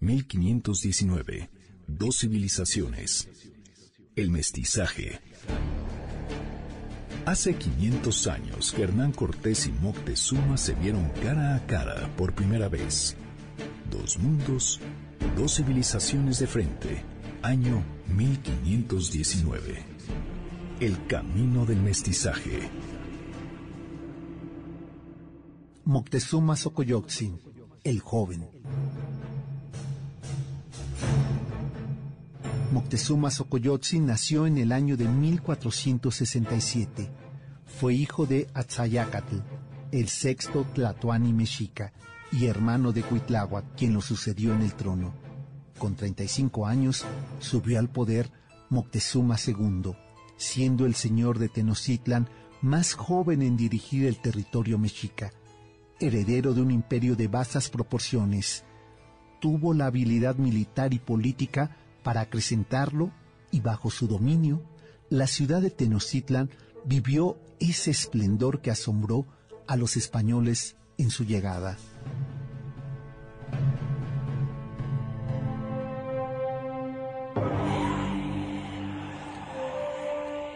1519. Dos civilizaciones. El mestizaje. Hace 500 años que Hernán Cortés y Moctezuma se vieron cara a cara por primera vez. Dos mundos, dos civilizaciones de frente. Año 1519. El camino del mestizaje. Moctezuma Xocoyotzin, el joven. Moctezuma Xocoyotzin nació en el año de 1467. Fue hijo de Atzayacatl, el sexto Tlatoani mexica, y hermano de Cuitláhuac, quien lo sucedió en el trono. Con 35 años subió al poder Moctezuma II, siendo el señor de Tenochtitlan más joven en dirigir el territorio mexica. Heredero de un imperio de vastas proporciones, tuvo la habilidad militar y política para acrecentarlo y bajo su dominio, la ciudad de Tenochtitlan vivió ese esplendor que asombró a los españoles en su llegada.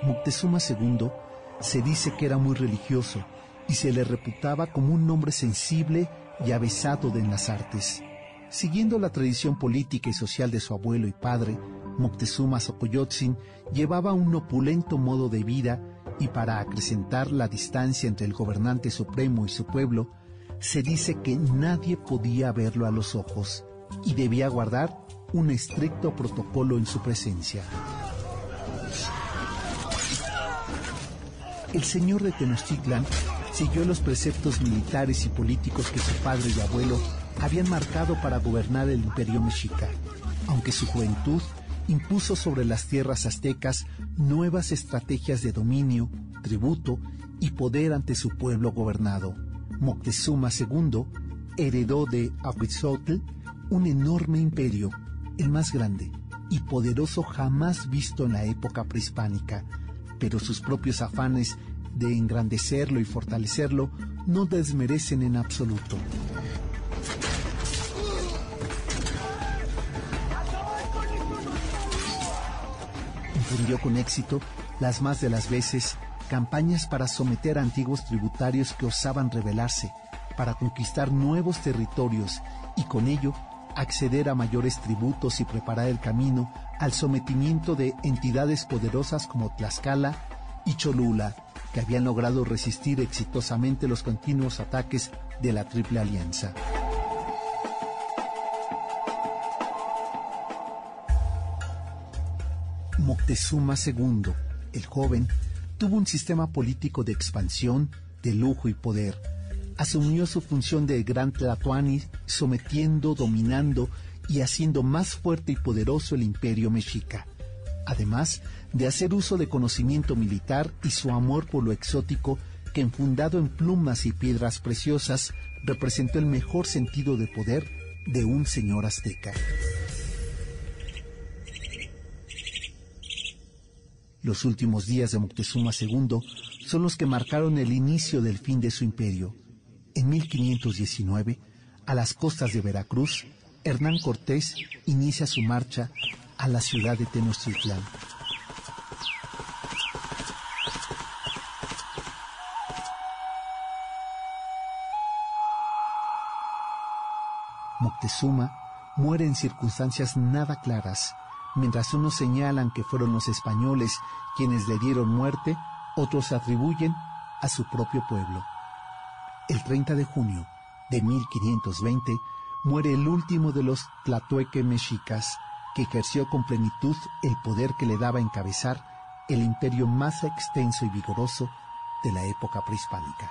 Moctezuma II se dice que era muy religioso y se le reputaba como un hombre sensible y avesado en las artes. Siguiendo la tradición política y social de su abuelo y padre, Moctezuma Xocoyotzin llevaba un opulento modo de vida y para acrecentar la distancia entre el gobernante supremo y su pueblo, se dice que nadie podía verlo a los ojos y debía guardar un estricto protocolo en su presencia. El señor de Tenochtitlan siguió los preceptos militares y políticos que su padre y abuelo habían marcado para gobernar el imperio mexica, aunque su juventud impuso sobre las tierras aztecas nuevas estrategias de dominio, tributo y poder ante su pueblo gobernado. Moctezuma II heredó de Ahuitzotl un enorme imperio, el más grande y poderoso jamás visto en la época prehispánica, pero sus propios afanes de engrandecerlo y fortalecerlo no desmerecen en absoluto. Emprendió con éxito, las más de las veces, campañas para someter a antiguos tributarios que osaban rebelarse, para conquistar nuevos territorios y con ello acceder a mayores tributos y preparar el camino al sometimiento de entidades poderosas como Tlaxcala y Cholula, que habían logrado resistir exitosamente los continuos ataques de la Triple Alianza. Moctezuma II, el joven, tuvo un sistema político de expansión, de lujo y poder. Asumió su función de gran Tlatoani, sometiendo, dominando y haciendo más fuerte y poderoso el imperio mexica. Además de hacer uso de conocimiento militar y su amor por lo exótico, que enfundado en plumas y piedras preciosas, representó el mejor sentido de poder de un señor azteca. Los últimos días de Moctezuma II son los que marcaron el inicio del fin de su imperio. En 1519, a las costas de Veracruz, Hernán Cortés inicia su marcha a la ciudad de Tenochtitlán. Moctezuma muere en circunstancias nada claras Mientras unos señalan que fueron los españoles quienes le dieron muerte, otros atribuyen a su propio pueblo. El 30 de junio de 1520 muere el último de los tlatoeque mexicas que ejerció con plenitud el poder que le daba encabezar el imperio más extenso y vigoroso de la época prehispánica.